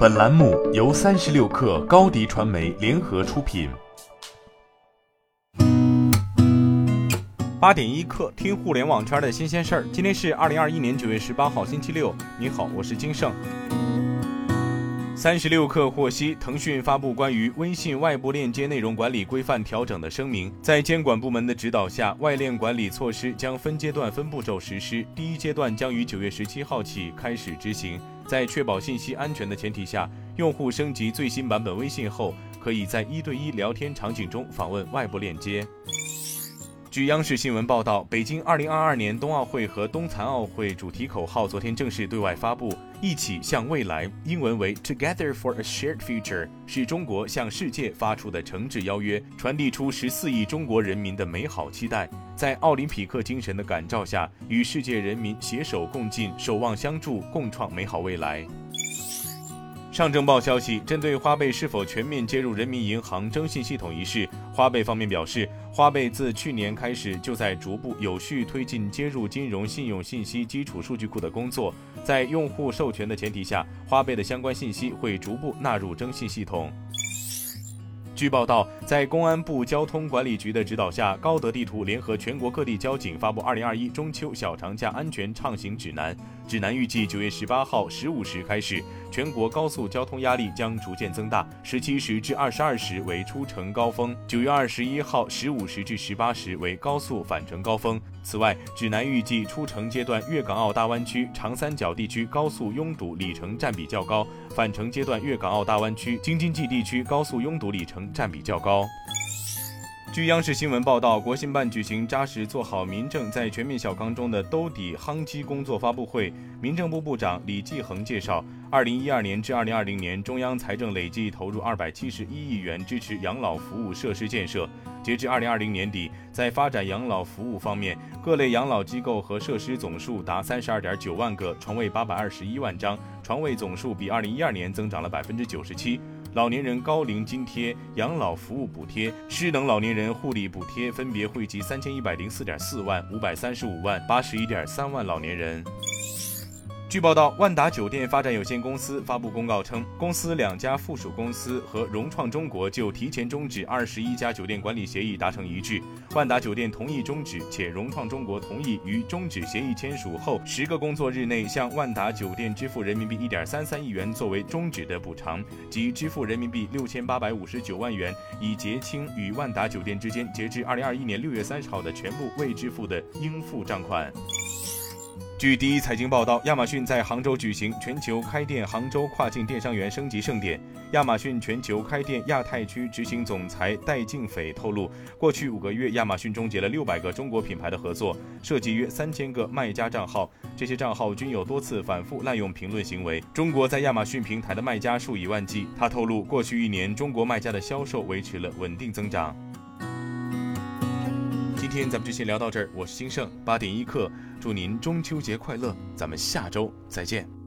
本栏目由三十六克高低传媒联合出品。八点一刻，听互联网圈的新鲜事儿。今天是二零二一年九月十八号，星期六。你好，我是金盛。三十六氪获悉，腾讯发布关于微信外部链接内容管理规范调整的声明，在监管部门的指导下，外链管理措施将分阶段、分步骤实施。第一阶段将于九月十七号起开始执行。在确保信息安全的前提下，用户升级最新版本微信后，可以在一对一聊天场景中访问外部链接。据央视新闻报道，北京2022年冬奥会和冬残奥会主题口号昨天正式对外发布，“一起向未来”，英文为 “Together for a Shared Future”，是中国向世界发出的诚挚邀约，传递出十四亿中国人民的美好期待，在奥林匹克精神的感召下，与世界人民携手共进，守望相助，共创美好未来。上证报消息，针对花呗是否全面接入人民银行征信系统一事，花呗方面表示，花呗自去年开始就在逐步有序推进接入金融信用信息基础数据库的工作，在用户授权的前提下，花呗的相关信息会逐步纳入征信系统。据报道，在公安部交通管理局的指导下，高德地图联合全国各地交警发布《二零二一中秋小长假安全畅行指南》。指南预计九月十八号十五时开始，全国高速交通压力将逐渐增大，十七时至二十二时为出城高峰，九月二十一号十五时至十八时为高速返程高峰。此外，指南预计出城阶段粤港澳大湾区、长三角地区高速拥堵里程占比较高，返程阶段粤港澳大湾区、京津冀地区高速拥堵里程。占比较高。据央视新闻报道，国新办举行“扎实做好民政在全面小康中的兜底夯基”工作发布会，民政部部长李继恒介绍，二零一二年至二零二零年，中央财政累计投入二百七十一亿元支持养老服务设施建设。截至二零二零年底，在发展养老服务方面，各类养老机构和设施总数达三十二点九万个，床位八百二十一万张，床位总数比二零一二年增长了百分之九十七。老年人高龄津贴、养老服务补贴、失能老年人护理补贴分别惠及三千一百零四点四万、五百三十五万、八十一点三万老年人。据报道，万达酒店发展有限公司发布公告称，公司两家附属公司和融创中国就提前终止二十一家酒店管理协议达成一致。万达酒店同意终止，且融创中国同意于终止协议签署后十个工作日内向万达酒店支付人民币一点三三亿元作为终止的补偿，即支付人民币六千八百五十九万元，以结清与万达酒店之间截至二零二一年六月三十号的全部未支付的应付账款。据第一财经报道，亚马逊在杭州举行全球开店杭州跨境电商园升级盛典。亚马逊全球开店亚太区执行总裁戴静斐透露，过去五个月，亚马逊终结了六百个中国品牌的合作，涉及约三千个卖家账号，这些账号均有多次反复滥用评论行为。中国在亚马逊平台的卖家数以万计。他透露，过去一年，中国卖家的销售维持了稳定增长。今天咱们就先聊到这儿，我是金盛八点一刻，祝您中秋节快乐，咱们下周再见。